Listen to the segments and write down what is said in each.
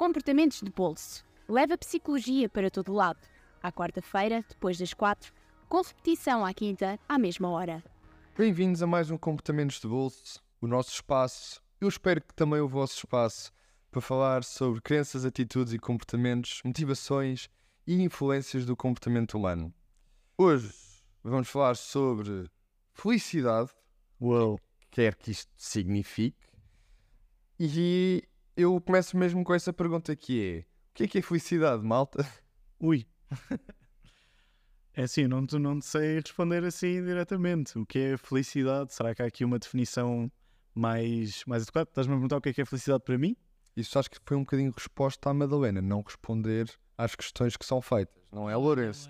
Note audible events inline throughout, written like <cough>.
Comportamentos de bolso. Leva psicologia para todo lado. À quarta-feira, depois das quatro, com repetição à quinta, à mesma hora. Bem-vindos a mais um Comportamentos de Bolso, o nosso espaço. Eu espero que também o vosso espaço para falar sobre crenças, atitudes e comportamentos, motivações e influências do comportamento humano. Hoje vamos falar sobre felicidade, Uou. quer que isto signifique, e eu começo mesmo com essa pergunta que é: o que é que é felicidade, malta? Ui. <laughs> É assim, não, não te sei responder assim diretamente. O que é felicidade? Será que há aqui uma definição mais, mais adequada? Estás-me a perguntar o que é que é felicidade para mim? Isso acho que foi um bocadinho resposta à Madalena, não responder às questões que são feitas, não é, Lourenço?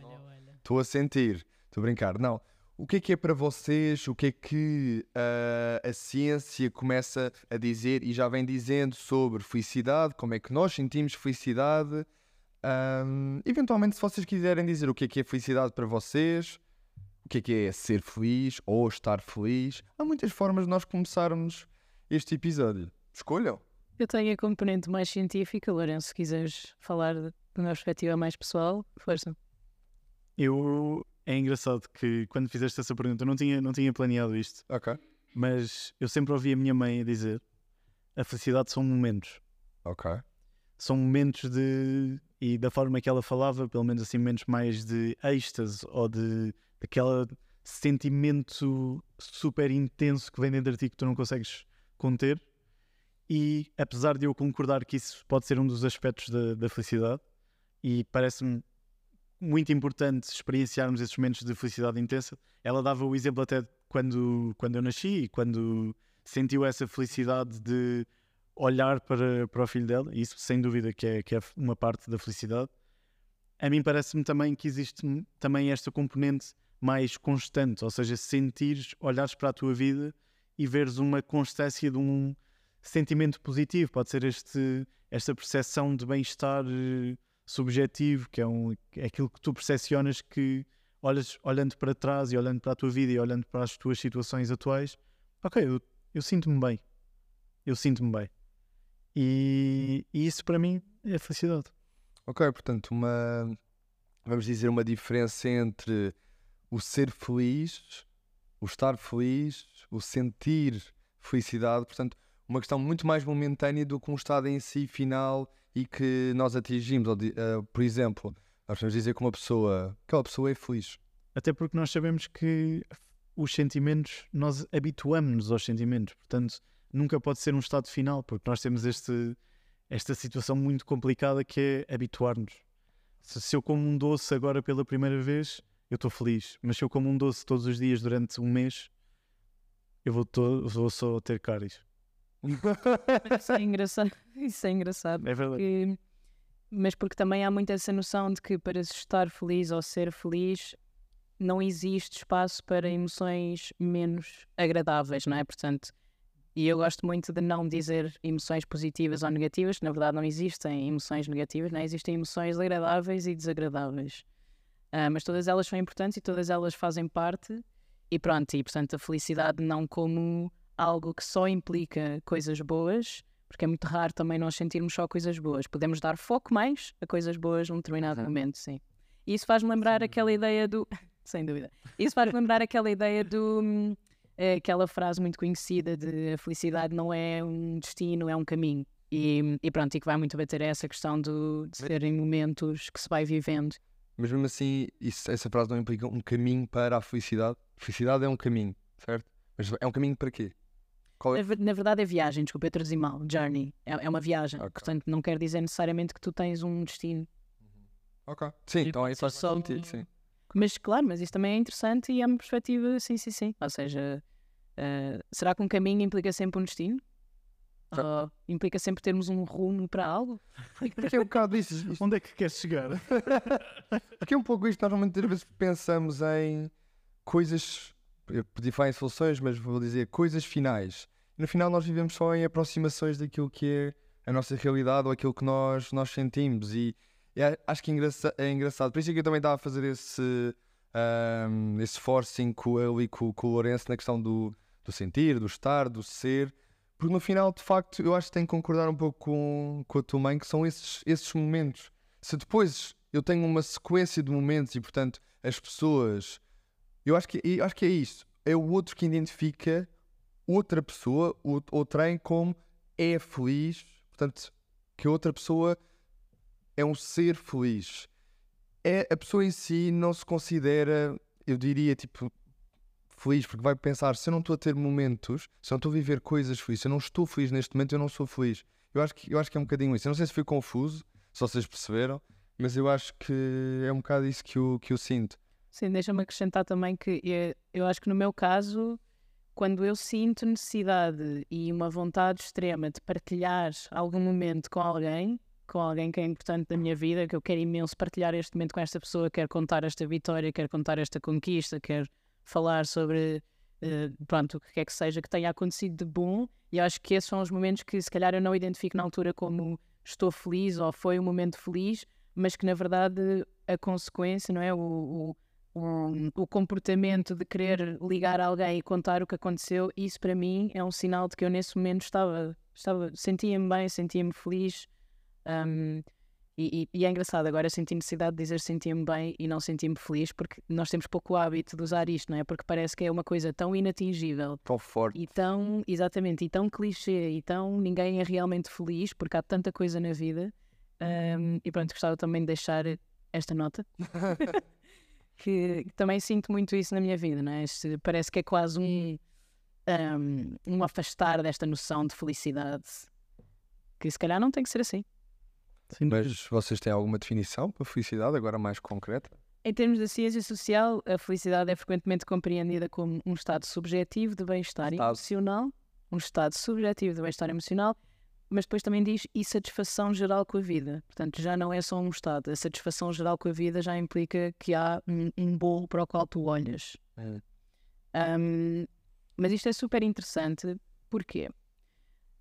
Estou a sentir, estou a brincar. Não. O que é que é para vocês? O que é que ah, a ciência começa a dizer e já vem dizendo sobre felicidade? Como é que nós sentimos felicidade? Ahm, eventualmente, se vocês quiserem dizer o que é que é felicidade para vocês, o que é que é ser feliz ou estar feliz, há muitas formas de nós começarmos este episódio. Escolham. Eu tenho a componente mais científica, Lourenço, se quiseres falar de de uma perspectiva mais pessoal, força. Eu. É engraçado que quando fizeste essa pergunta, eu não tinha, não tinha planeado isto, Ok. mas eu sempre ouvi a minha mãe dizer: a felicidade são momentos. Ok. São momentos de. E da forma que ela falava, pelo menos assim, momentos mais de êxtase ou de daquela sentimento super intenso que vem dentro de ti que tu não consegues conter. E apesar de eu concordar que isso pode ser um dos aspectos da, da felicidade, e parece-me muito importante experienciarmos esses momentos de felicidade intensa, ela dava o exemplo até quando, quando eu nasci e quando sentiu essa felicidade de olhar para, para o filho dela, isso sem dúvida que é, que é uma parte da felicidade. A mim parece-me também que existe também esta componente mais constante, ou seja, sentires, olhares para a tua vida e veres uma constância de um sentimento positivo. Pode ser este, esta percepção de bem-estar eh, subjetivo, que é, um, é aquilo que tu percepcionas que olhas, olhando para trás e olhando para a tua vida e olhando para as tuas situações atuais, ok, eu, eu sinto-me bem. Eu sinto-me bem. E, e isso para mim é felicidade. Ok, portanto, uma. Vamos dizer, uma diferença entre o ser feliz, o estar feliz, o sentir felicidade. Portanto, uma questão muito mais momentânea do que um estado em si final e que nós atingimos. Eh, por exemplo, nós podemos dizer que uma pessoa. aquela pessoa é feliz. Até porque nós sabemos que os sentimentos, nós habituamos-nos aos sentimentos, portanto, nunca pode ser um estado final, porque nós temos este, esta situação muito complicada que é habituar-nos. Se, se eu como um doce agora pela primeira vez, eu estou feliz, mas se eu como um doce todos os dias durante um mês, eu vou, to- vou só ter cáries. Isso é engraçado. <laughs> Isso é engraçado. É verdade. porque- mas porque também há muito essa noção de que para se estar feliz ou ser feliz não existe espaço para emoções menos agradáveis, não é? Portanto, e eu gosto muito de não dizer emoções positivas ou negativas, que na verdade não existem emoções negativas, não é? Existem emoções agradáveis e desagradáveis. Ah, mas todas elas são importantes e todas elas fazem parte e pronto, e portanto a felicidade não como algo que só implica coisas boas, porque é muito raro também nós sentirmos só coisas boas. Podemos dar foco mais a coisas boas num determinado Uhum. momento, sim. E isso faz-me lembrar aquela ideia do. <laughs> Sem dúvida. Isso faz-me lembrar aquela ideia do. hum, eh, aquela frase muito conhecida de a felicidade não é um destino, é um caminho. E, e pronto, e que vai muito bater essa questão do, de serem momentos que se vai vivendo. Mas mesmo assim, isso- essa frase não implica um caminho para a felicidade. Felicidade é um caminho, certo? Mas é um caminho para quê? Na, é? na verdade é viagem, desculpa, eu traduzi mal. Journey. É, é uma viagem. Ok. Portanto, não quer dizer necessariamente que tu tens um destino. Ok. Sim, então ser faz só sentido, sim. Mas claro, mas isso também é interessante e é uma perspectiva, sim, sim, sim. Ou seja, eh, será que um caminho implica sempre um destino? Ou implica sempre termos um rumo para algo? Porque é um bocado isso. Onde é que queres chegar? <laughs> Porque é um pouco isto, nós muitas vezes pensamos em coisas, eu podia falar em soluções, mas vou dizer coisas finais. No final nós vivemos só em aproximações daquilo que é a nossa realidade ou aquilo que nós, nós sentimos e, a- acho que é, engraça- é engraçado. Por isso é que eu também estava a fazer esse, ahm, esse forcing com ele e com, com o Lourenço na questão do, do sentir, do estar, do ser, Porque no final, de facto, eu acho que tenho que concordar um pouco com, com a tua mãe, que são esses, esses momentos. Se depois eu tenho uma sequência de momentos e, portanto, as pessoas. Eu acho que, eu acho que é isso. É o outro que identifica outra pessoa, ou, trem, como é feliz. Portanto, que outra pessoa é um ser feliz. É, a pessoa em si não se considera, eu diria, tipo, feliz, porque vai pensar, se eu não estou a ter momentos, se eu não estou a viver coisas felizes, se eu não estou feliz neste momento, eu não sou feliz. Eu acho que, eu acho que é um bocadinho isso. Eu não sei se foi confuso, se vocês perceberam, mas eu acho que é um bocado isso que eu, que eu sinto. Sim, deixa-me acrescentar também que eu, eu acho que no meu caso, quando eu sinto necessidade e uma vontade extrema de partilhar algum momento com alguém, com alguém que é importante da minha vida, que eu quero imenso partilhar este momento com esta pessoa, quero contar esta vitória, quero contar esta conquista, quero falar sobre uh, pronto, o que quer que seja que tenha acontecido de bom, e acho que esses são os momentos que se calhar eu não identifico na altura como estou feliz ou foi um momento feliz, mas que na verdade a consequência, não é? O, o, o, o comportamento de querer ligar a alguém e contar o que aconteceu, isso para mim é um sinal de que eu nesse momento estava, estava sentia-me bem, sentia-me feliz. Um, e, e, e, é engraçado, agora senti necessidade de dizer sentia-me bem e não sentia-me feliz, porque nós temos pouco hábito de usar isto, não é? Porque parece que é uma coisa tão inatingível. Tão forte. E tão, exatamente, e tão clichê, e tão ninguém é realmente feliz, porque há tanta coisa na vida. Um, e pronto, gostava também de deixar esta nota. <laughs> que também sinto muito isso na minha vida, não é? Este, parece que é quase um, um, um afastar desta noção de felicidade, que se calhar não tem que ser assim. Sim, mas vocês têm alguma definição para felicidade, agora mais concreta? Em termos da ciência social, a felicidade é frequentemente compreendida como um estado subjetivo de bem-estar emocional, um estado subjetivo de bem-estar emocional, mas depois também diz e satisfação geral com a vida. Portanto, já não é só um estado. A satisfação geral com a vida já implica que há um, um bolo para o qual tu olhas. É. Um, mas isto é super interessante. Porquê?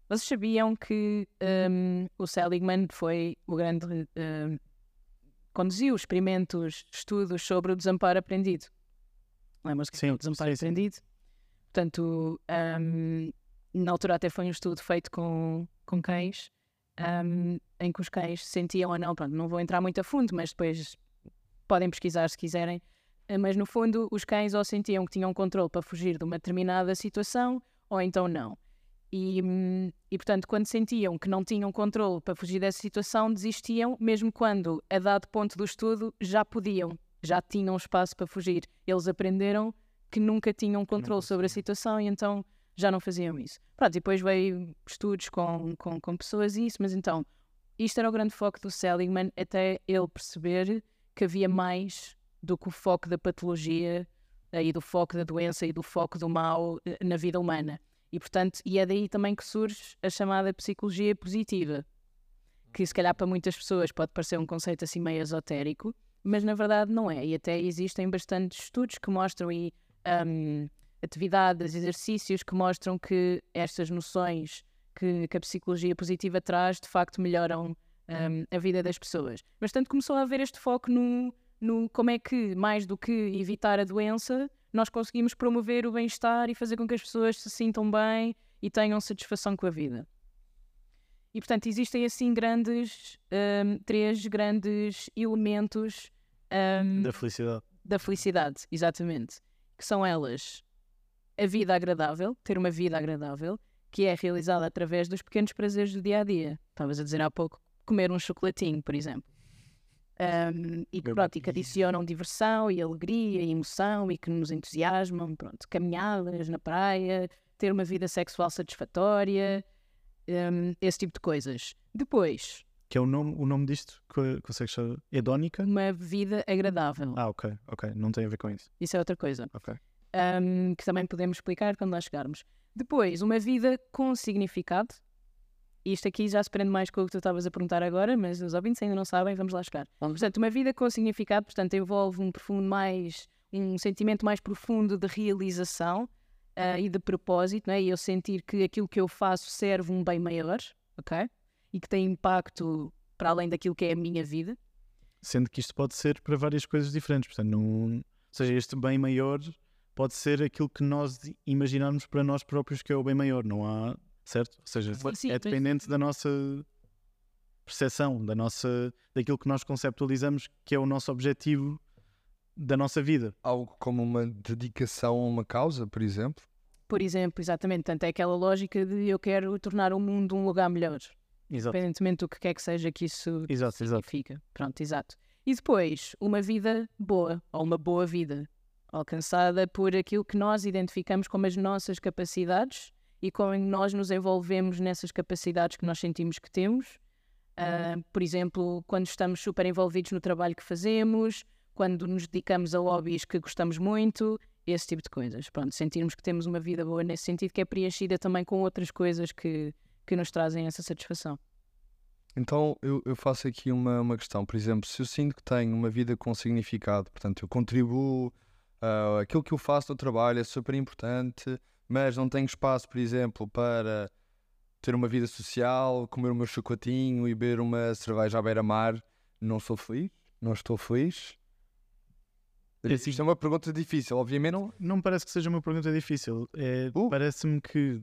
Vocês sabiam que um, o Seligman foi o grande. Um, conduziu experimentos, estudos sobre o desamparo aprendido. Lembram-se que sim, o desamparo sim, aprendido? Sim. Portanto, na altura até foi um estudo feito com, com cães, um, em que os cães sentiam ou não, pronto, não vou entrar muito a fundo, mas depois podem pesquisar se quiserem. Mas no fundo, os cães ou sentiam que tinham controle para fugir de uma determinada situação, ou então não. E, e, portanto, quando sentiam que não tinham controle para fugir dessa situação, desistiam, mesmo quando, a dado ponto do estudo, já podiam, já tinham espaço para fugir. Eles aprenderam que nunca tinham controle sobre a situação e então já não faziam isso. Pronto, e depois veio estudos com, com, com pessoas e isso, mas então, isto era o grande foco do Seligman, até ele perceber que havia mais do que o foco da patologia e do foco da doença e do foco do mal eh, na vida humana. E, portanto, e é daí também que surge a chamada psicologia positiva, que se calhar para muitas pessoas pode parecer um conceito assim meio esotérico, mas na verdade não é. E até existem bastantes estudos que mostram aí um, atividades, exercícios que mostram que estas noções que, que a psicologia positiva traz de facto melhoram um, a vida das pessoas. Mas tanto começou a haver este foco no, no como é que, mais do que evitar a doença, nós conseguimos promover o bem-estar e fazer com que as pessoas se sintam bem e tenham satisfação com a vida. E portanto existem assim grandes um, três grandes elementos um, da felicidade. Da felicidade, exatamente. Que são elas a vida agradável, ter uma vida agradável, que é realizada através dos pequenos prazeres do dia a dia. Estavas a dizer há pouco, comer um chocolatinho, por exemplo um, e que, pronto, e que adicionam diversão e alegria e emoção e que nos entusiasmam, pronto, caminhadas na praia, ter uma vida sexual satisfatória, um, esse tipo de coisas. Depois... Que é o nome, o nome disto? Consegues saber? Hedónica? Uma vida agradável. Ah, ok, ok. Não tem a ver com isso. Isso é outra coisa. Ok. Um, que também podemos explicar quando lá chegarmos. Depois, uma vida com significado, isto aqui já se prende mais com o que tu estavas a perguntar agora, mas os ouvintes ainda não sabem, vamos lá chegar. Portanto, uma vida com significado, portanto, envolve um profundo mais, um sentimento mais profundo de realização uh, e de propósito, não é? E eu sentir que aquilo que eu faço serve um bem maior, ok? E que tem impacto para além daquilo que é a minha vida. Sendo que isto pode ser para várias coisas diferentes, portanto, não... ou seja, este bem maior pode ser aquilo que nós imaginarmos para nós próprios que é o bem maior, não há certo? Ou seja, Sim, sim, é mas- dependente da nossa percepção, da nossa, daquilo que nós conceptualizamos que é o nosso objetivo da nossa vida. Algo como uma dedicação a uma causa, por exemplo. Por exemplo, exatamente, tanto é aquela lógica de eu quero tornar o mundo um lugar melhor, Exato. independentemente do que quer que seja que isso Exato, exato. significa. Pronto, exato. E depois, uma vida boa, ou uma boa vida, alcançada por aquilo que nós identificamos como as nossas capacidades e como nós nos envolvemos nessas capacidades que nós sentimos que temos. Ah, por exemplo, quando estamos super envolvidos no trabalho que fazemos, quando nos dedicamos a hobbies que gostamos muito, esse tipo de coisas. Pronto, sentirmos que temos uma vida boa nesse sentido, que é preenchida também com outras coisas que, que nos trazem essa satisfação. Então eu, eu faço aqui uma, uma questão. Por exemplo, se eu sinto que tenho uma vida com significado, portanto, eu contribuo, ah, aquilo que eu faço no trabalho é super importante, mas não tenho espaço, por exemplo, para ter uma vida social, comer o meu chocolatinho e beber uma cerveja à beira-mar, não sou feliz? Não estou feliz? É assim. Isto é uma pergunta difícil, obviamente. Não, não parece que seja uma pergunta difícil. É, Uh. Parece-me que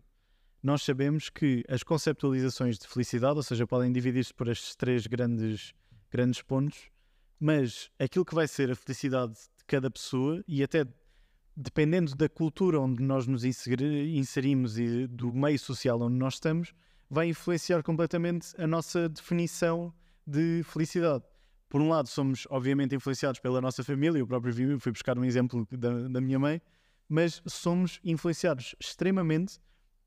nós sabemos que as conceptualizações de felicidade, ou seja, podem dividir-se por estes três grandes, grandes pontos, mas aquilo que vai ser a felicidade de cada pessoa e até dependendo da cultura onde nós nos inseri- inserimos e do meio social onde nós estamos, vai influenciar completamente a nossa definição de felicidade. Por um lado, somos obviamente influenciados pela nossa família, eu próprio vi- fui buscar um exemplo da, da minha mãe, mas somos influenciados extremamente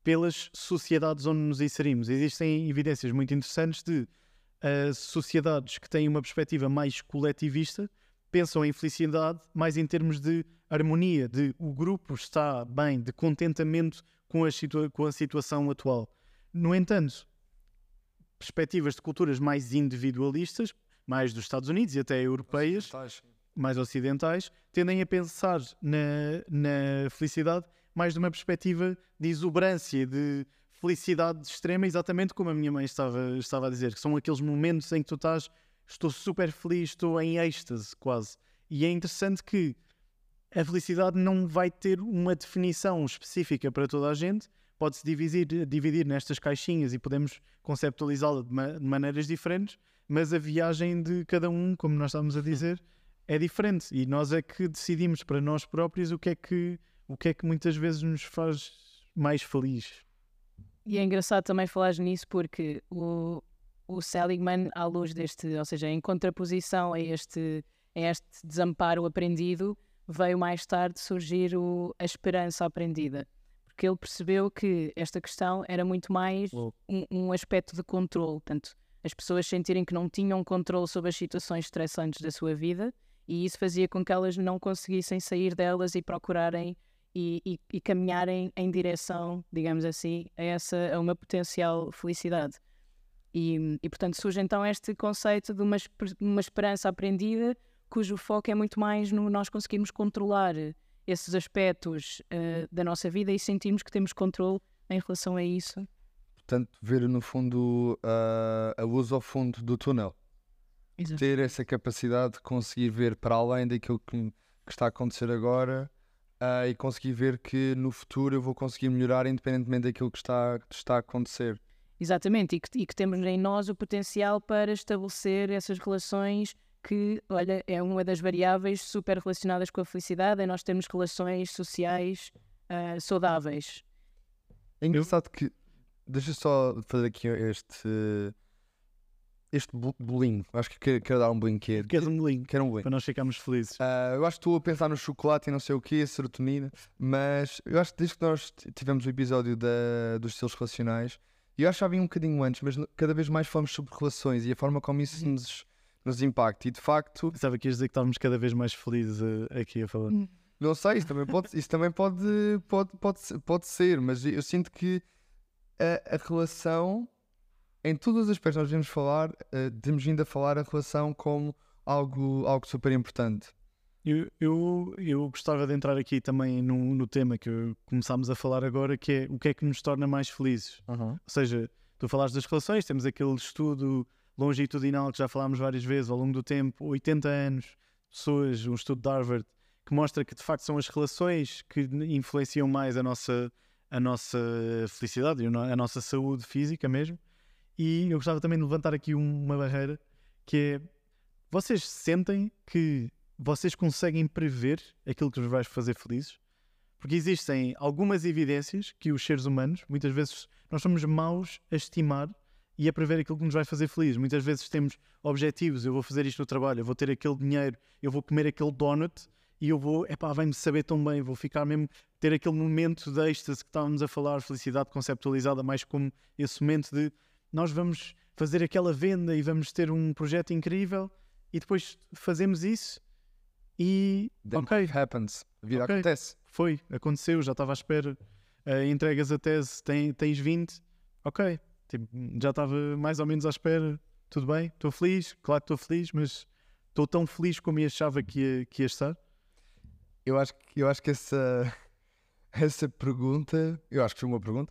pelas sociedades onde nos inserimos. Existem evidências muito interessantes de ah, sociedades que têm uma perspectiva mais coletivista pensam em felicidade mais em termos de harmonia, de o grupo está bem, de contentamento com a, situa- com a situação atual. No entanto, perspectivas de culturas mais individualistas, mais dos Estados Unidos e até europeias, mais ocidentais, tendem a pensar na, na felicidade mais de uma perspectiva de exuberância, de felicidade extrema, exatamente como a minha mãe estava, estava a dizer, que são aqueles momentos em que tu estás, estou super feliz, estou em êxtase quase. E é interessante que a felicidade não vai ter uma definição específica para toda a gente, pode-se dividir, dividir nestas caixinhas e podemos conceptualizá-la de, ma- de maneiras diferentes, mas a viagem de cada um, como nós estávamos a dizer, é diferente e nós é que decidimos para nós próprios o que é que, o que, é que muitas vezes nos faz mais feliz. E é engraçado também falar nisso porque o, o Seligman, à luz deste, ou seja, em contraposição a este, a este desamparo aprendido, veio mais tarde surgir o, a esperança aprendida. Porque ele percebeu que esta questão era muito mais um, um aspecto de controle. Portanto, as pessoas sentirem que não tinham controle sobre as situações estressantes da sua vida e isso fazia com que elas não conseguissem sair delas e procurarem e, e- e caminharem em direção, digamos assim, a, essa, a uma potencial felicidade. E, e, portanto surge então este conceito de uma, uma esperança aprendida, cujo foco é muito mais no nós conseguirmos controlar esses aspectos eh, da nossa vida e sentirmos que temos controle em relação a isso. Portanto, ver no fundo ah, a luz ao fundo do túnel. ter essa capacidade de conseguir ver para além daquilo que, que está a acontecer agora ah, e conseguir ver que no futuro eu vou conseguir melhorar independentemente daquilo que está, que está a acontecer. Exatamente, e que, e que temos em nós o potencial para estabelecer essas relações que, olha, é uma das variáveis super relacionadas com a felicidade, é nós termos relações sociais ah, saudáveis. É engraçado que. Deixa só fazer aqui este. Este bolinho. Acho que quero, quero dar um bolinho que é. Queres um link Quero um bolinho. para nós ficarmos felizes? Ah, eu acho que estou a pensar no chocolate e não sei o que, a serotonina, mas eu acho que desde que nós tivemos o episódio da, dos estilos relacionais, e eu acho que já vi um bocadinho antes, mas cada vez mais falamos sobre relações e a forma como isso nos, nos impacta. E de facto, Pensava que ias dizer que estávamos cada vez mais felizes eh, aqui a falar. não sei, isso também pode, isso também pode, pode, pode, ser- pode ser, mas eu sinto que a, a relação, em todos os aspectos que nós devemos falar, eh, temos vindo a falar a relação como algo, algo super importante. Eu, eu, eu gostava de entrar aqui também no, no tema que começámos a falar agora, que é o que é que nos torna mais felizes. Ou seja, tu falaste das relações, temos aquele estudo longitudinal que já falámos várias vezes ao longo do tempo, 80 anos, pessoas, um estudo de Harvard, que mostra que de facto são as relações que influenciam mais a nossa, a nossa felicidade e a nossa saúde física mesmo. E eu gostava também de levantar aqui uma barreira que é vocês sentem que vocês conseguem prever aquilo que vos vai fazer felizes? Porque existem algumas evidências que os seres humanos, muitas vezes, nós somos maus a estimar e a prever aquilo que nos vai fazer felizes. Muitas vezes temos objetivos, eu vou fazer isto no trabalho, eu vou ter aquele dinheiro, eu vou comer aquele donut e eu vou, epá, vai-me saber tão bem, vou ficar mesmo, ter aquele momento de êxtase que estávamos a falar, felicidade conceptualizada mais como esse momento de nós vamos fazer aquela venda e vamos ter um projeto incrível e depois fazemos isso e Then ok, happens. A vida okay. acontece. Foi, aconteceu, já estava à espera. Uh, entregas a tese, tem, tens 20, ok, tipo, já estava mais ou menos à espera, tudo bem, estou feliz, claro que estou feliz, mas estou tão feliz como eu achava que ia, que ia estar. Eu acho, eu acho que essa, <laughs> essa pergunta, eu acho que foi uma pergunta,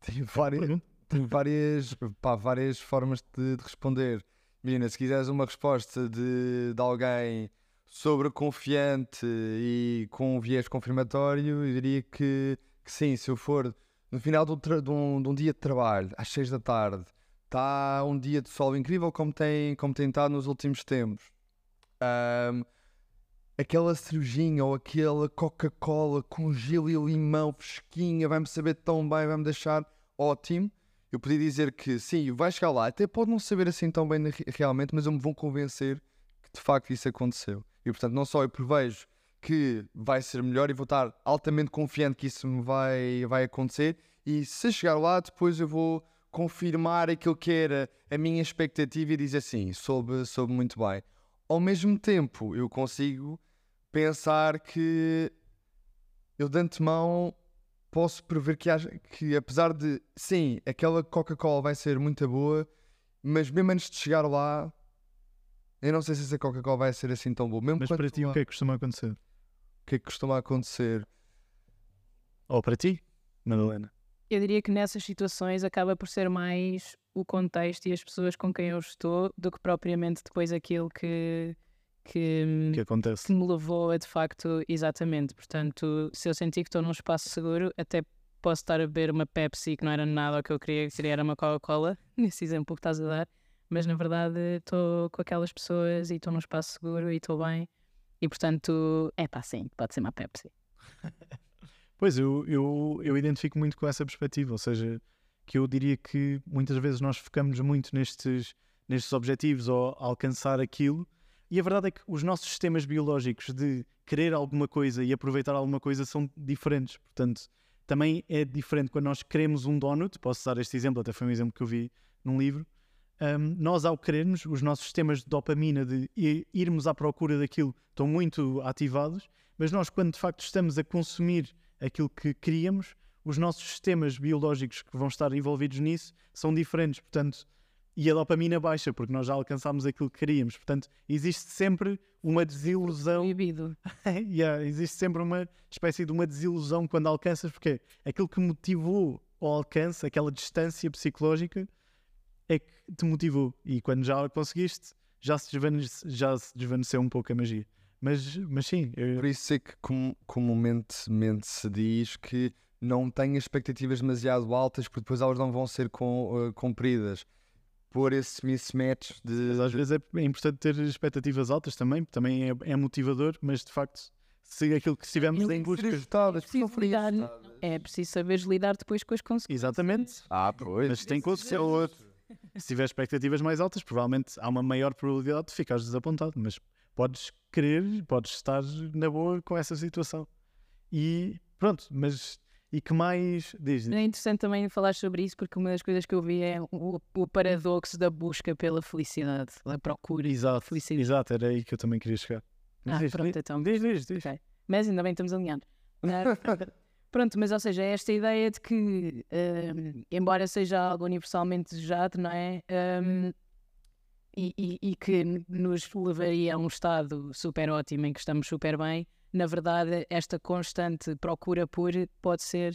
tem várias, pergunta. Tem várias, pá, várias formas de, de responder. Imagina, se quiseres uma resposta de, de alguém sobre confiante e com um viés confirmatório, eu diria que, que sim, se eu for no final de um, de um, dia de trabalho, às 6 da tarde, está um dia de sol incrível como tem, como tem estado nos últimos tempos. Um, aquela cervejinha ou aquela Coca-Cola com gelo e limão fresquinha vai-me saber tão bem, vai-me deixar ótimo eu podia dizer que sim, vai chegar lá, até pode não saber assim tão bem realmente, mas eu me vou convencer que de facto isso aconteceu. E portanto, não só eu prevejo que vai ser melhor e vou estar altamente confiante que isso me vai, vai acontecer, e se chegar lá, depois eu vou confirmar aquilo que era a minha expectativa e dizer assim, soube, soube muito bem. Ao mesmo tempo, eu consigo pensar que eu de antemão posso prever que, haja, que apesar de, sim, aquela Coca-Cola vai ser muito boa, mas mesmo antes de chegar lá, eu não sei se essa Coca-Cola vai ser assim tão boa. Mesmo mas para ti, lá, o que é que costuma acontecer? O que é que costuma acontecer? Ou para ti, Madalena? Eu diria que nessas situações acaba por ser mais o contexto e as pessoas com quem eu estou do que propriamente depois aquilo que, que, que, acontece. que me levou a de facto, exatamente. Portanto, se eu sentir que estou num espaço seguro, até posso estar a beber uma Pepsi que não era nada o que eu queria, que seria era uma Coca-Cola, <laughs> nesse exemplo que estás a dar, mas na verdade estou com aquelas pessoas e estou num espaço seguro e estou bem. E portanto, é pá, sim, pode ser uma Pepsi. <laughs> pois, eu, eu, eu identifico muito com essa perspectiva, ou seja, que eu diria que muitas vezes nós focamos muito nestes, nestes objetivos ou alcançar aquilo e a verdade é que os nossos sistemas biológicos de querer alguma coisa e aproveitar alguma coisa são diferentes. Portanto, também é diferente quando nós queremos um donut. Posso dar este exemplo, até foi um exemplo que eu vi num livro. Um, nós, ao querermos, os nossos sistemas de dopamina, de irmos à procura daquilo, estão muito ativados, mas nós, quando de facto estamos a consumir aquilo que queríamos, os nossos sistemas biológicos que vão estar envolvidos nisso são diferentes. Portanto, e a dopamina baixa, porque nós já alcançámos aquilo que queríamos. Portanto, existe sempre uma desilusão. Proibido. <laughs> yeah, existe sempre uma espécie de uma desilusão quando alcanças, porque aquilo que motivou o alcance, aquela distância psicológica, é que te motivou. E quando já conseguiste, já se, desvaneceu, já se desvaneceu um pouco a magia. Mas, mas sim. Eu... Por isso é que com, comumente se diz que não tenha expectativas demasiado altas, porque depois elas não vão ser com, uh, cumpridas pôr esse mismatch de. Mas às vezes é, é importante ter expectativas altas também, também é, é motivador, mas de facto, se aquilo que estivermos em busca. É preciso saber lidar depois com as consequências. Exatamente. Ah, pois. Mas tem consequências. outro. Se tiver expectativas mais altas, provavelmente há uma maior probabilidade de ficares desapontado, mas podes querer, podes estar na boa com essa situação. E pronto, mas e que mais. Diz, É interessante também falar sobre isso, porque uma das coisas que eu vi é o, o paradoxo da busca pela felicidade, da procura. Exato, felicidade. exato, era aí que eu também queria chegar. ah, diz, pronto, então. Diz, diz, diz. Okay. Mas ainda bem estamos alinhados. Uh, <laughs> pronto, mas ou seja, é esta ideia de que, uh, embora seja algo universalmente desejado, não é? Um, e, e, e, que nos levaria a um estado super ótimo em que estamos super bem, na verdade, esta constante procura por pode ser,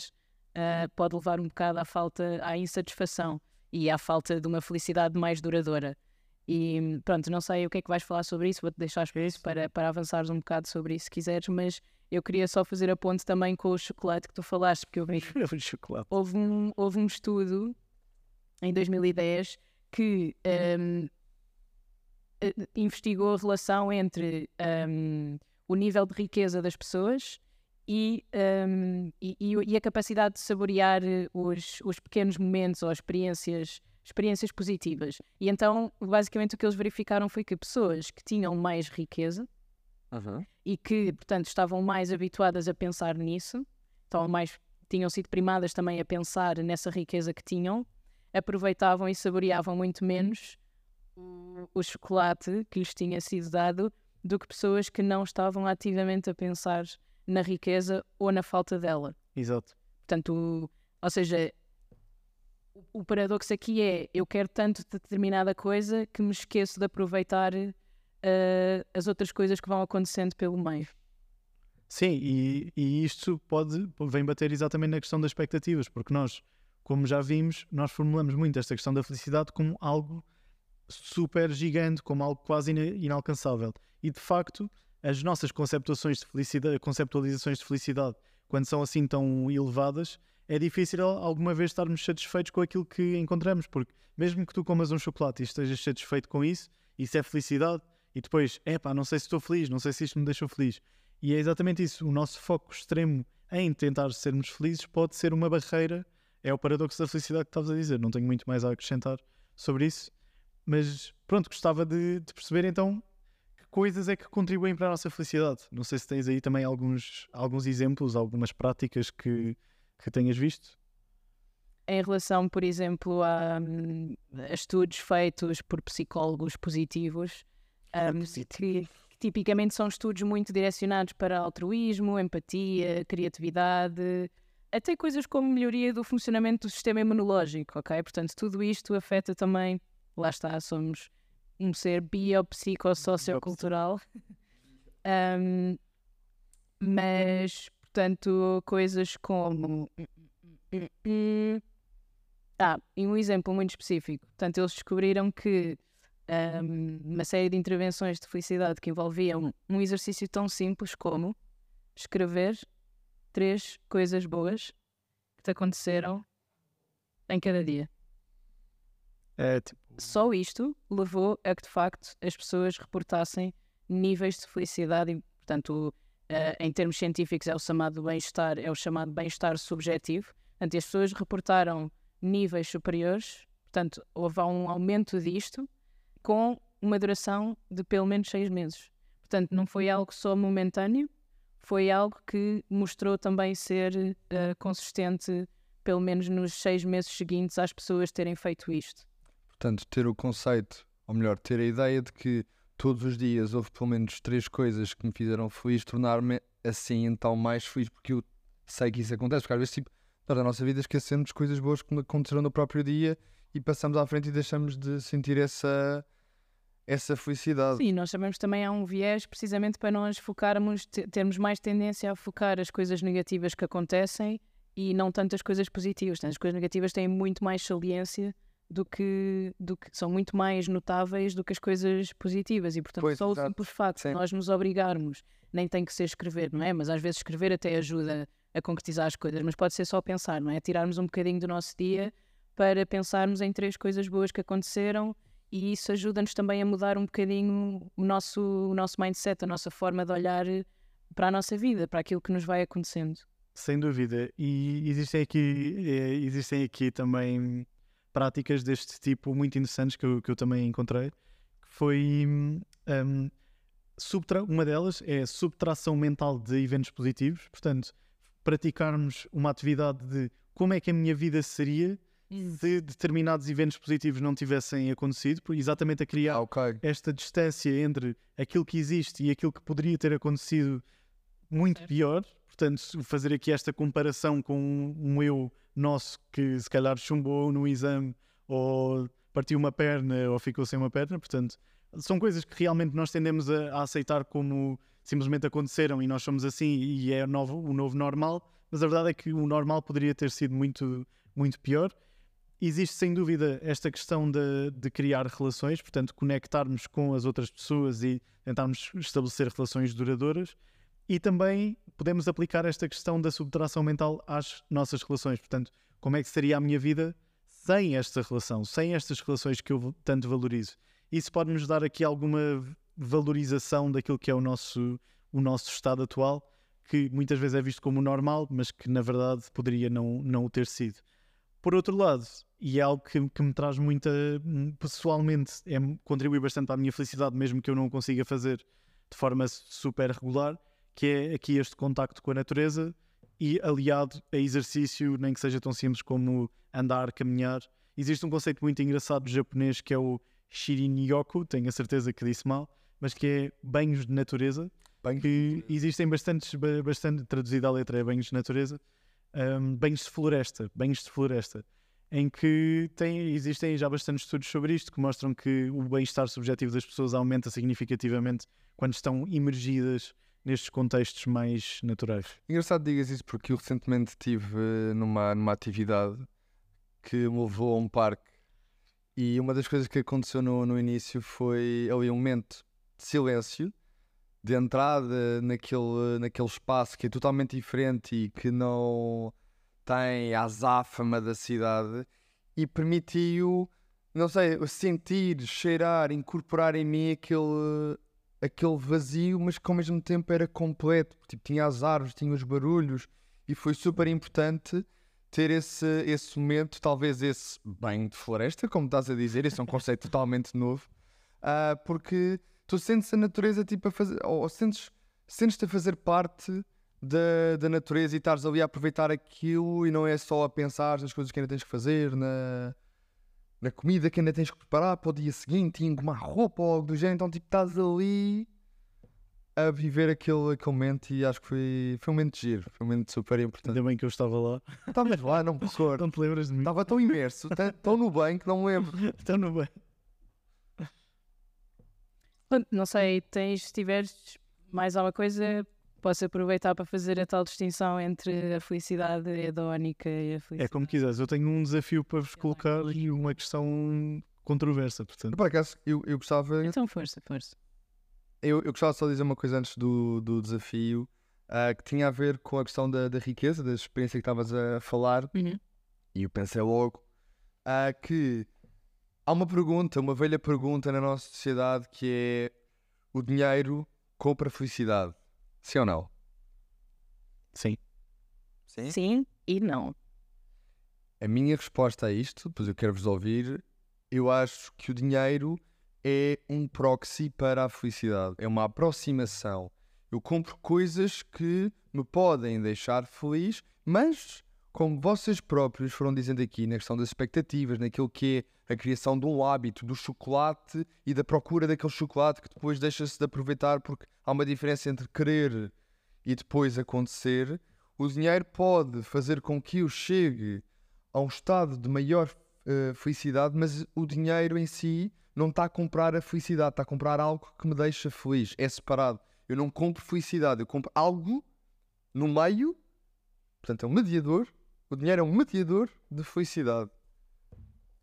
uh, pode levar um bocado à falta, à insatisfação e à falta de uma felicidade mais duradoura. E pronto, não sei o que é que vais falar sobre isso, vou-te deixar isso para, para avançares um bocado sobre isso se quiseres, mas eu queria só fazer a ponte também com o chocolate que tu falaste, porque eu vi. <laughs> chocolate. Houve um, houve um estudo em 2010 que um, eh, investigou a relação entre um, o nível de riqueza das pessoas e, um, e, e, a capacidade de saborear os, os pequenos momentos ou experiências, experiências positivas. E então, basicamente, o que eles verificaram foi que pessoas que tinham mais riqueza uhum. e que, portanto, estavam mais habituadas a pensar nisso, estavam mais, tinham sido primadas também a pensar nessa riqueza que tinham, aproveitavam e saboreavam muito menos o chocolate que lhes tinha sido dado do que pessoas que não estavam ativamente a pensar na riqueza ou na falta dela. Exato. Portanto, ou seja, o, paradoxo aqui é eu quero tanto determinada coisa que me esqueço de aproveitar uh, as outras coisas que vão acontecendo pelo meio. Sim, e, e isto pode vem bater exatamente na questão das expectativas, porque nós, como já vimos, nós formulamos muito esta questão da felicidade como algo super gigante, como algo quase inalcançável. E de facto, as nossas conceptuações de felicidade, conceptualizações de felicidade, quando são assim tão elevadas, é difícil alguma vez estarmos satisfeitos com aquilo que encontramos, porque mesmo que tu comas um chocolate e estejas satisfeito com isso, isso é felicidade, e depois, é pá, não sei se estou feliz, não sei se isto me deixou feliz. E é exatamente isso, o nosso foco extremo em tentar sermos felizes pode ser uma barreira, é o paradoxo da felicidade que estavas a dizer, não tenho muito mais a acrescentar sobre isso, mas pronto, gostava de, de, perceber então que coisas é que contribuem para a nossa felicidade. Não sei se tens aí também alguns, alguns exemplos, algumas práticas que, que tenhas visto. Em relação, por exemplo, a, a estudos feitos por psicólogos positivos, um, que, que tipicamente são estudos muito direcionados para altruísmo, empatia, criatividade, até coisas como melhoria do funcionamento do sistema imunológico, ok? Portanto, tudo isto afeta também lá está, somos um ser biopsicossociocultural. um, mas, portanto, coisas como. Ah, e um exemplo muito específico. Portanto, eles descobriram que um, uma série de intervenções de felicidade que envolviam um exercício tão simples como escrever três coisas boas que te aconteceram em cada dia. É, tipo... Só isto levou a que, de facto, as pessoas reportassem níveis de felicidade, portanto, uh, em termos científicos é o chamado bem-estar, é o chamado bem-estar subjetivo. Portanto, as pessoas reportaram níveis superiores, portanto, houve um aumento disto com uma duração de pelo menos seis meses. Portanto, não foi algo só momentâneo, foi algo que mostrou também ser uh, consistente, pelo menos nos seis meses seguintes, às pessoas terem feito isto. Portanto, ter o conceito, ou melhor, ter a ideia de que todos os dias houve pelo menos três coisas que me fizeram feliz, tornar-me assim então mais feliz, porque eu sei que isso acontece, porque às vezes tipo, nós na nossa vida esquecemos coisas boas que aconteceram no próprio dia e passamos à frente e deixamos de sentir essa essa felicidade. Sim, nós sabemos também há um viés precisamente para nós focarmos, termos mais tendência a focar as coisas negativas que acontecem e não tanto as coisas positivas. As coisas negativas têm muito mais saliência do que, do que são muito mais notáveis do que as coisas positivas e portanto pois, só exato. o simples facto de nós nos obrigarmos nem tem que ser escrever, não é? Mas às vezes escrever até ajuda a concretizar as coisas, mas pode ser só pensar, não é? Tirarmos um bocadinho do nosso dia para pensarmos em três coisas boas que aconteceram e isso ajuda-nos também a mudar um bocadinho o nosso, o nosso mindset, a nossa forma de olhar para a nossa vida, para aquilo que nos vai acontecendo. Sem dúvida. E existem aqui, eh, existem aqui também práticas deste tipo muito interessantes que eu, que eu também encontrei, que foi um, uma delas é a subtração mental de eventos positivos, portanto, praticarmos uma atividade de como é que a minha vida seria se determinados eventos positivos não tivessem acontecido, exatamente a criar ah, okay. esta distância entre aquilo que existe e aquilo que poderia ter acontecido muito pior. Portanto, fazer aqui esta comparação com um eu nosso que se calhar chumbou no exame ou partiu uma perna ou ficou sem uma perna, portanto, são coisas que realmente nós tendemos a, a aceitar como simplesmente aconteceram e nós somos assim e é o novo, o novo normal, mas a verdade é que o normal poderia ter sido muito, muito pior. existe sem dúvida esta questão de, de, criar relações, portanto, conectarmos com as outras pessoas e tentarmos estabelecer relações duradouras. E também podemos aplicar esta questão da subtração mental às nossas relações. Portanto, como é que seria a minha vida sem esta relação, sem estas relações que eu tanto valorizo? Isso pode nos dar aqui alguma valorização daquilo que é o nosso, o nosso estado atual, que muitas vezes é visto como normal, mas que na verdade poderia não, não o ter sido. Por outro lado, e é algo que, que me traz muita, pessoalmente, é, contribui bastante para a minha felicidade, mesmo que eu não consiga fazer de forma super regular, que é aqui este contacto com a natureza e aliado a exercício, nem que seja tão simples como andar, caminhar. Existe um conceito muito engraçado japonês que é o Shirin-yoku, tenho a certeza que disse mal, mas que é banhos de natureza. Banhos que existem bastantes, bastante, traduzido à letra é banhos de natureza, um, banhos de floresta, banhos de floresta, em que tem, existem já bastantes estudos sobre isto que mostram que o bem-estar subjetivo das pessoas aumenta significativamente quando estão imergidas nestes contextos mais naturais. Engraçado digas isso porque eu recentemente estive numa, numa atividade que me levou a um parque e uma das coisas que aconteceu no, no início foi ali um momento de silêncio de entrada naquele, naquele espaço que é totalmente diferente e que não tem a azáfama da cidade e permitiu, não sei, sentir, cheirar, incorporar em mim aquele, aquele vazio, mas que ao mesmo tempo era completo. Tipo, tinha as árvores, tinha os barulhos e foi super importante ter esse, esse momento, talvez esse banho de floresta, como estás a dizer, esse é um conceito totalmente novo, uh, porque tu sentes a natureza tipo a fazer, ou sentes, sentes-te a fazer parte da, da natureza e estás ali a aproveitar aquilo e não é só a pensar nas coisas que ainda tens que fazer, na, na comida que ainda tens que preparar para o dia seguinte, e uma roupa ou algo do género, então tipo estás ali a viver aquele, aquele momento e acho que foi, foi um momento de giro, foi um momento super importante. Ainda bem que eu estava lá. Estavas lá, não me <laughs> recordo. Não te lembras de mim? Estava tão imerso, tão no bem que não me lembro. <laughs> Tão no bem. Não sei, tens, se tiveres mais alguma coisa, posso aproveitar para fazer a tal distinção entre a felicidade hedónica e a felicidade. É como quiseres, eu tenho um desafio para vos colocar e uma questão controversa, portanto. Por acaso, eu, eu gostava. Então, força, força. Eu, eu gostava só de dizer uma coisa antes do, do desafio, uh, que tinha a ver com a questão da, da riqueza, da experiência que estavas a falar, uhum. e eu pensei logo uh, que há uma pergunta, uma velha pergunta na nossa sociedade que é: o dinheiro compra felicidade? Sim ou não? Sim. Sim? Sim e não. A minha resposta a isto, pois eu quero vos ouvir, eu acho que o dinheiro é um proxy para a felicidade, é uma aproximação. Eu compro coisas que me podem deixar feliz, mas como vocês próprios foram dizendo aqui, na questão das expectativas, naquilo que é a criação de um hábito do chocolate e da procura daquele chocolate que depois deixa-se de aproveitar porque há uma diferença entre querer e depois acontecer, o dinheiro pode fazer com que eu chegue a um estado de maior uh, felicidade, mas o dinheiro em si não está a comprar a felicidade, está a comprar algo que me deixa feliz. É separado. Eu não compro felicidade, eu compro algo no meio, portanto é um mediador o dinheiro é um mediador de felicidade.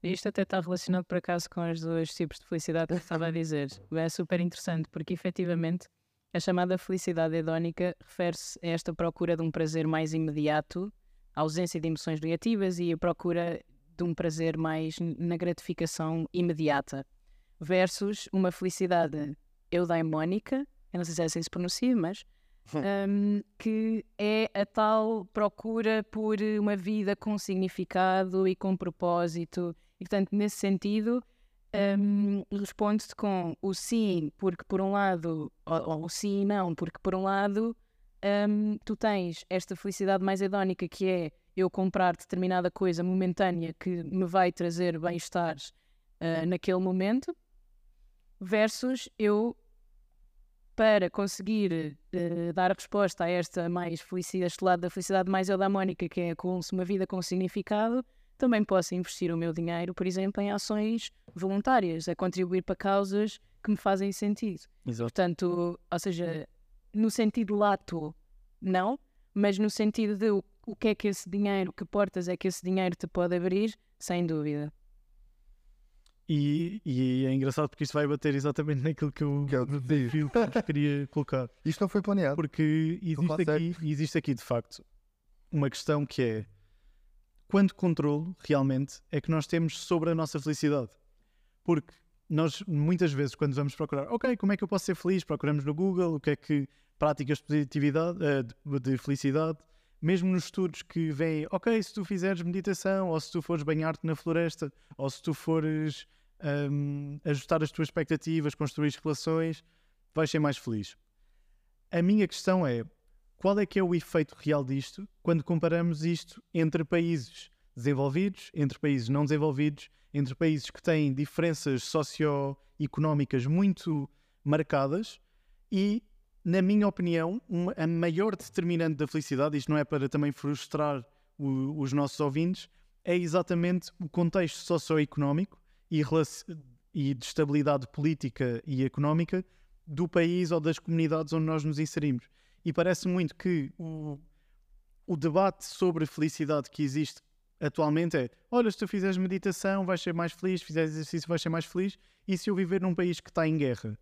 Isto até está relacionado por acaso com os dois tipos de felicidade que estava a dizer. <laughs> É super interessante porque efetivamente a chamada felicidade hedónica refere-se a esta procura de um prazer mais imediato, a ausência de emoções negativas e a procura de um prazer mais na gratificação imediata, versus uma felicidade eudaimónica, eu não sei se é assim se pronuncia, mas um, que é a tal procura por uma vida com significado e com propósito. E, portanto, nesse sentido, um, responde-se com o sim, porque por um lado, ou, ou o sim e não, porque por um lado um, tu tens esta felicidade mais hedónica que é eu comprar determinada coisa momentânea que me vai trazer bem-estar uh, naquele momento, versus eu para conseguir uh, dar resposta a esta mais felicidade, este lado da felicidade mais eudamónica, que é com uma vida com significado, também posso investir o meu dinheiro, por exemplo, em ações voluntárias, a contribuir para causas que me fazem sentido. Exato. Portanto, ou seja, no sentido lato, não, mas no sentido de o que é que esse dinheiro, que portas é que esse dinheiro te pode abrir, sem dúvida. E, e é engraçado porque isto vai bater exatamente naquilo que eu, Que é o desafio. que eu queria colocar. <laughs> Isto não foi planeado. Porque existe aqui, existe aqui, de facto, uma questão que é quanto controle realmente é que nós temos sobre a nossa felicidade? Porque nós, muitas vezes, quando vamos procurar, ok, como é que eu posso ser feliz? Procuramos no Google o que é que práticas de positividade, eh, de felicidade, mesmo nos estudos que vêm, ok, se tu fizeres meditação, ou se tu fores banhar-te na floresta, ou se tu fores hum, ajustar as tuas expectativas, construir relações, vais ser mais feliz. A minha questão é, qual é que é o efeito real disto quando comparamos isto entre países desenvolvidos, entre países não desenvolvidos, entre países que têm diferenças socioeconómicas muito marcadas e, na minha opinião, uma, a maior determinante da felicidade, isto não é para também frustrar o- os nossos ouvintes, é exatamente o contexto socioeconómico e, e de estabilidade política e económica do país ou das comunidades onde nós nos inserimos. E parece muito que o, o debate sobre felicidade que existe atualmente é: olha, se tu fizeres meditação, vais ser mais feliz, se fizeres exercício, vais ser mais feliz, e se eu viver num país que está em guerra,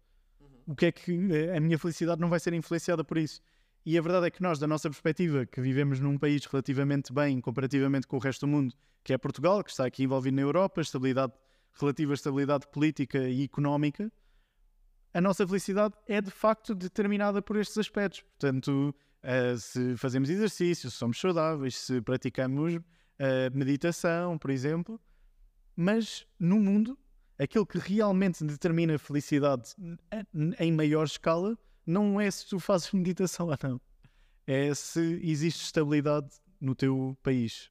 o que é que eh, a minha felicidade não vai ser influenciada por isso? E a verdade é que nós, da nossa perspectiva, que vivemos num país relativamente bem comparativamente com o resto do mundo, que é Portugal, que está aqui envolvido na Europa, estabilidade, relativa estabilidade política e económica, a nossa felicidade é de facto determinada por estes aspectos. Portanto, eh, se fazemos exercício, se somos saudáveis, se praticamos eh, meditação, por exemplo. Mas no mundo, aquilo que realmente determina a felicidade em maior escala não é se tu fazes <laughs> meditação ou não. É se existe estabilidade no teu país.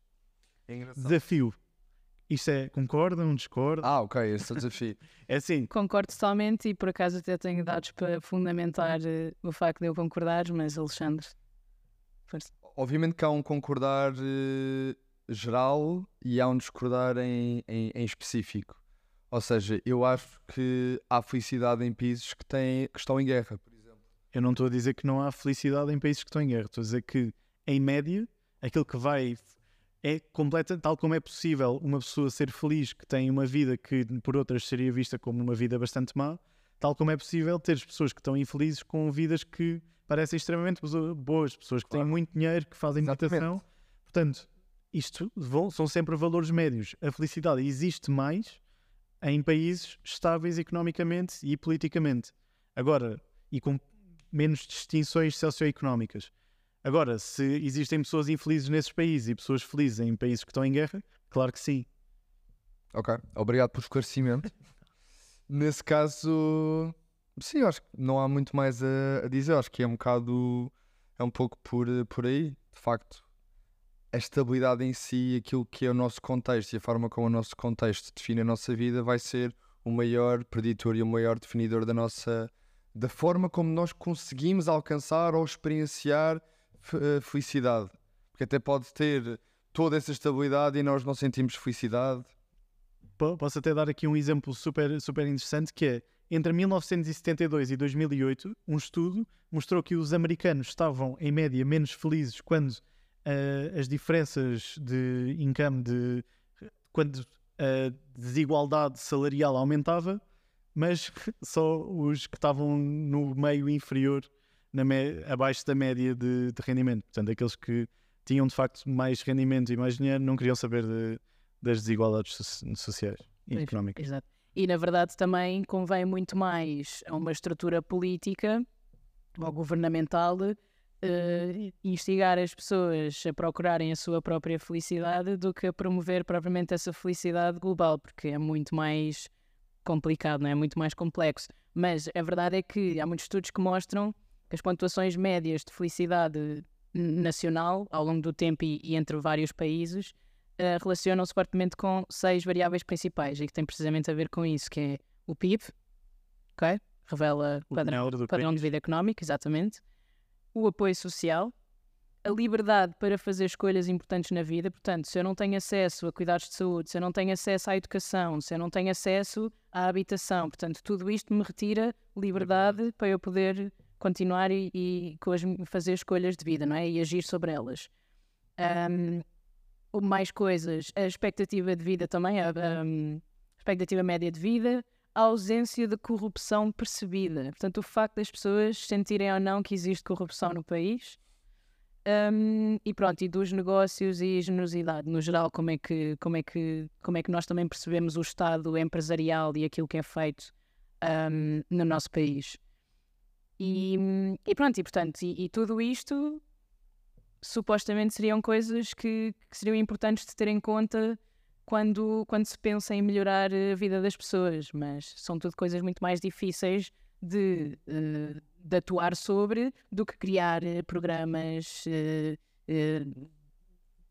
É engraçado. Desafio. Isto é, concordam, discordam? Ah, ok, esse é o desafio. <laughs> É assim, Concordo totalmente e por acaso até tenho dados para fundamentar eh, o facto de eu concordar, mas Alexandre, força. Obviamente que há um concordar eh, geral e há um discordar em, em, em específico. Ou seja, eu acho que há felicidade em países que, têm, que estão em guerra, por exemplo. Eu não estou a dizer que não há felicidade em países que estão em guerra. Estou a dizer que, em média, aquilo que vai é completa, tal como é possível uma pessoa ser feliz que tem uma vida que por outras seria vista como uma vida bastante má, tal como é possível ter pessoas que estão infelizes com vidas que parecem extremamente boas, pessoas que têm Claro. muito dinheiro, que fazem Exatamente. meditação. Portanto, isto vão- são sempre valores médios. A felicidade existe mais em países estáveis economicamente e politicamente. Agora, e com menos distinções socioeconómicas. Agora, se existem pessoas infelizes nesses países e pessoas felizes em países que estão em guerra, claro que sim. Ok, obrigado pelo esclarecimento. <laughs> Nesse caso, sim, acho que não há muito mais a, a dizer. Acho que é um bocado, é um pouco por, por aí, de facto. A estabilidade em si, aquilo que é o nosso contexto e a forma como o nosso contexto define a nossa vida vai ser o maior preditor e o maior definidor da nossa da forma como nós conseguimos alcançar ou experienciar eh, felicidade. Porque até pode ter toda essa estabilidade e nós não sentimos felicidade. Po- Posso até dar aqui um exemplo super, super interessante que é entre 1972 e 2008, um estudo mostrou que os americanos estavam em média menos felizes quando ah, as diferenças de income, de, quando a desigualdade salarial aumentava, mas <laughs> só os que estavam no meio inferior, na me- abaixo da média de, de rendimento. Portanto, aqueles que tinham de facto mais rendimento e mais dinheiro não queriam saber de- das desigualdades so- sociais e económicas. Exato. E na verdade também convém muito mais a uma estrutura política ou governamental eh, instigar as pessoas a procurarem a sua própria felicidade do que a promover propriamente essa felicidade global, porque é muito mais complicado, não é? muito mais complexo. Mas a verdade é que há muitos estudos que mostram que as pontuações médias de felicidade nacional ao longo do tempo e, e entre vários países eh, relacionam-se fortemente com seis variáveis principais e que tem precisamente a ver com isso, que é o PIB, ok? Revela O padrão, do padrão de vida económico, exatamente. O apoio social, a liberdade para fazer escolhas importantes na vida. Portanto, se eu não tenho acesso a cuidados de saúde, se eu não tenho acesso à educação, se eu não tenho acesso à habitação, portanto, tudo isto me retira liberdade para eu poder continuar e, e fazer escolhas de vida, não é? E agir sobre elas. Um, mais coisas, a expectativa de vida também, a um, expectativa média de vida, a ausência de corrupção percebida. Portanto, o facto das pessoas sentirem ou não que existe corrupção no país. Um, e pronto, e dos negócios e generosidade no geral, como é, que, como, é que, como é que nós também percebemos o estado empresarial e aquilo que é feito um, no nosso país. E, e pronto, e portanto, e, e, tudo isto supostamente seriam coisas que, que, seriam importantes de ter em conta quando, quando se pensa em melhorar a vida das pessoas, mas são tudo coisas muito mais difíceis de, uh, de atuar sobre do que criar uh, programas uh,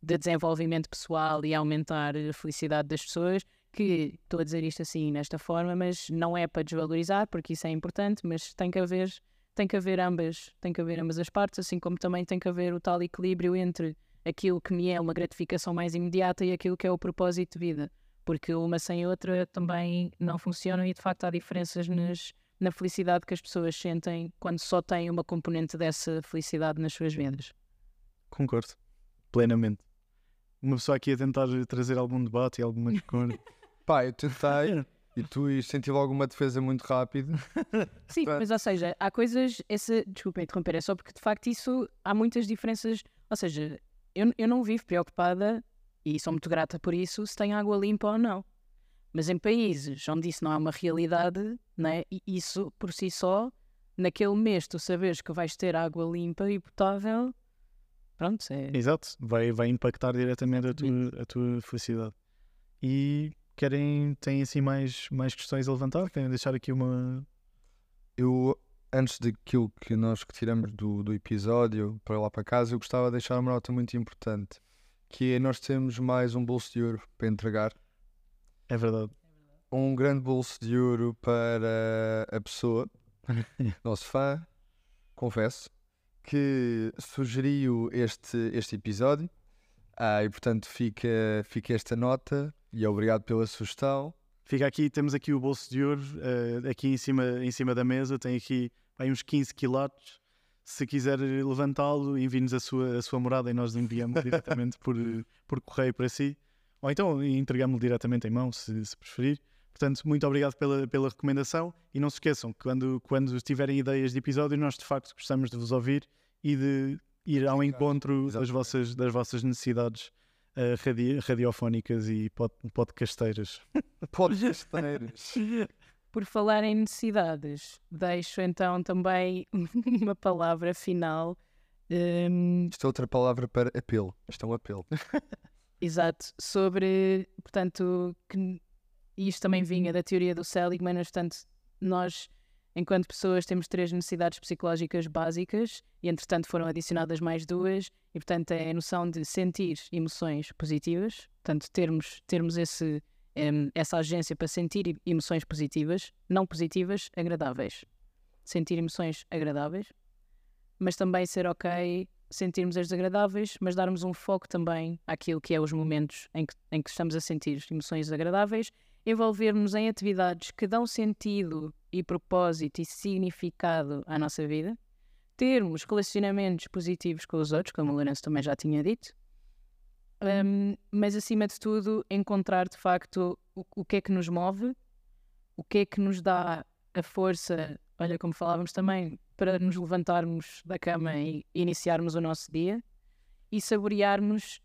de desenvolvimento pessoal e aumentar a felicidade das pessoas. Que estou a dizer isto assim, nesta forma, mas não é para desvalorizar, porque isso é importante, mas tem que haver tem que haver ambas, tem que haver ambas as partes, assim como também tem que haver o tal equilíbrio entre aquilo que me é uma gratificação mais imediata e aquilo que é o propósito de vida, porque uma sem outra também não funcionam e de facto há diferenças nas, na felicidade que as pessoas sentem quando só têm uma componente dessa felicidade nas suas vidas. Concordo, plenamente. Uma pessoa aqui a tentar trazer algum debate e alguma discórdia. <laughs> Pá, eu tentei e tu sentiu alguma defesa muito rápida. Sim, mas ou seja, há coisas, essa, desculpa interromper, é só porque de facto isso há muitas diferenças, ou seja, eu, eu não vivo preocupada, e sou muito grata por isso, se tem água limpa ou não. Mas em países onde isso não é uma realidade, né, e isso por si só, naquele mês tu sabes que vais ter água limpa e potável, pronto. É... Exato, vai, vai impactar diretamente a tua, a tua felicidade. E querem, têm assim mais, mais questões a levantar? Querem deixar aqui uma. Eu antes daquilo que nós retiramos do, do episódio para lá para casa, eu gostava de deixar uma nota muito importante, que é nós temos mais um bolso de ouro para entregar. É verdade. Um grande bolso de ouro para a pessoa, <laughs> nosso fã, confesso, que sugeriu este, este episódio. Ah, e portanto fica, fica esta nota e obrigado pela sugestão. Fica aqui, temos aqui o bolso de ouro, uh, aqui em cima, em cima da mesa, tem aqui vai uns 15 quilates. Se quiser levantá-lo, envie-nos a sua, a sua morada e nós enviamos <laughs> diretamente por, por correio para si. Ou então entregamos-lo diretamente em mão, se, se, preferir. Portanto, muito obrigado pela, pela recomendação e não se esqueçam que quando, quando tiverem ideias de episódio, nós de facto gostamos de vos ouvir e de ir ao encontro das vossas, das vossas necessidades uh, radi radiofónicas e pod podcasteiras. <laughs> podcasteiras. <laughs> Por falar em necessidades, deixo então também <laughs> uma palavra final. Um... Isto é outra palavra para apelo. Isto é um apelo. <laughs> Exato. Sobre, portanto, que isto também vinha da teoria do Seligman, portanto, nós, enquanto pessoas, temos três necessidades psicológicas básicas e, entretanto, foram adicionadas mais duas, e, portanto, é a noção de sentir emoções positivas, portanto, termos, termos esse um, essa agência para sentir emoções positivas, não positivas, agradáveis. Sentir emoções agradáveis, mas também ser ok sentirmos as desagradáveis, mas darmos um foco também àquilo que é os momentos em que, em que estamos a sentir emoções agradáveis, envolvermos em atividades que dão sentido e propósito e significado à nossa vida, termos relacionamentos positivos com os outros, como o Lourenço também já tinha dito, um, mas acima de tudo, encontrar de facto o, o, que é que nos move, o que é que nos dá a força, olha, como falávamos também, para nos levantarmos da cama e iniciarmos o nosso dia e saborearmos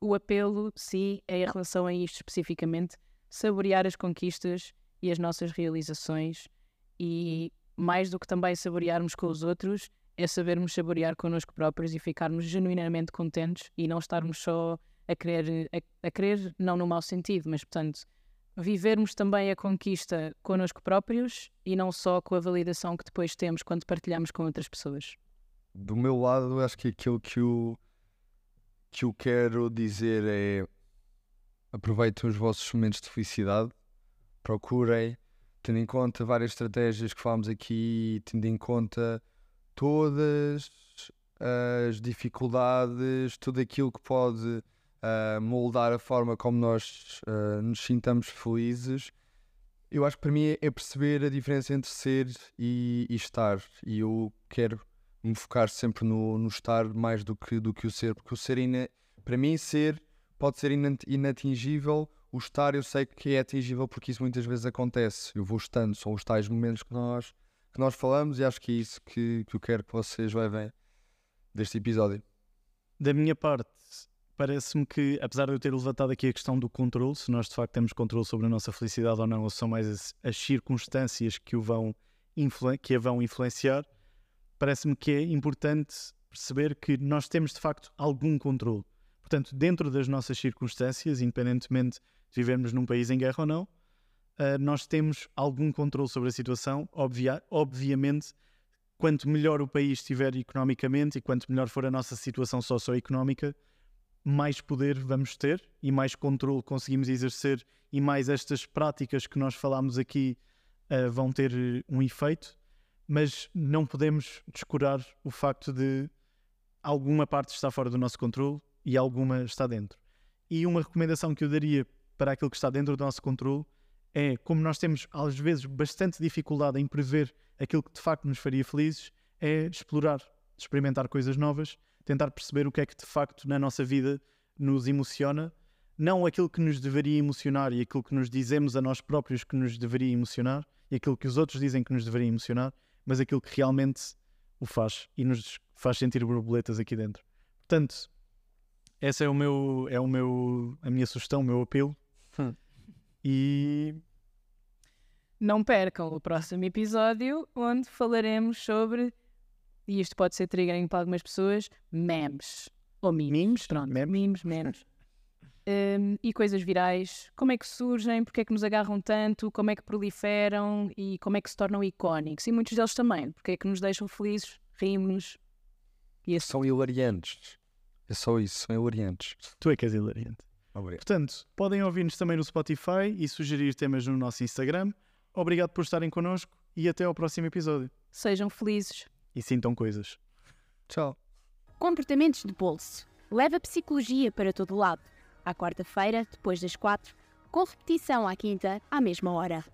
o apelo, sim, é em relação a isto especificamente, saborear as conquistas e as nossas realizações e mais do que também saborearmos com os outros, é sabermos saborear connosco próprios e ficarmos genuinamente contentes e não estarmos só a querer, a, a querer, não no mau sentido, mas portanto, vivermos também a conquista connosco próprios e não só com a validação que depois temos quando partilhamos com outras pessoas. Do meu lado, acho que aquilo que eu, que eu quero dizer é aproveitem os vossos momentos de felicidade, procurem, tendo em conta várias estratégias que falámos aqui, tendo em conta todas as dificuldades, tudo aquilo que pode uh, moldar a forma como nós uh, nos sintamos felizes. Eu acho que para mim é perceber a diferença entre ser e, e estar. E eu quero me focar sempre no, no, estar mais do que, do que o ser, porque o ser ainda, Para mim, ser pode ser inat- inatingível. O estar, eu sei que é atingível porque isso muitas vezes acontece. Eu vou estando, são os tais momentos que nós, que nós falamos e acho que é isso que, que eu quero que vocês levem deste episódio. Da minha parte, parece-me que, apesar de eu ter levantado aqui a questão do controle, se nós de facto temos controle sobre a nossa felicidade ou não, ou são mais as, as circunstâncias que, o vão que a vão influenciar, parece-me que é importante perceber que nós temos de facto algum controle. Portanto, dentro das nossas circunstâncias, independentemente de vivermos num país em guerra ou não, ah, nós temos algum controle sobre a situação. Obvia- obviamente, quanto melhor o país estiver economicamente e quanto melhor for a nossa situação socioeconómica, mais poder vamos ter e mais controle conseguimos exercer e mais estas práticas que nós falámos aqui ah, vão ter eh, um efeito, mas não podemos descurar o facto de alguma parte está fora do nosso controle e alguma está dentro. E uma recomendação que eu daria para aquilo que está dentro do nosso controle é, como nós temos às vezes bastante dificuldade em prever aquilo que de facto nos faria felizes, é explorar, experimentar coisas novas, tentar perceber o que é que de facto na nossa vida nos emociona, não aquilo que nos deveria emocionar e aquilo que nos dizemos a nós próprios que nos deveria emocionar e aquilo que os outros dizem que nos deveria emocionar, mas aquilo que realmente o faz e nos faz sentir borboletas aqui dentro. Portanto, essa é o meu, é o meu, a minha sugestão, o meu apelo. E Não percam o próximo episódio, onde falaremos sobre, e isto pode ser triggering para algumas pessoas, memes. Ou memes. Memes? Pronto, Memes? memes, memes. <laughs> Hum, e coisas virais, como é que surgem, porque é que nos agarram tanto, como é que proliferam e como é que se tornam icónicos. E muitos deles também, porque é que nos deixam felizes, rimos. E esse São hilariantes. É só isso, são hilariantes. tu é que és hilariante. Obrigado. Portanto, podem ouvir-nos também no Spotify e sugerir temas no nosso Instagram. Obrigado por estarem connosco e até ao próximo episódio. sejam felizes. E sintam coisas. Tchau. Comportamentos de bolso. Leva psicologia para todo lado. À quarta-feira, depois das quatro, com repetição à quinta, à mesma hora.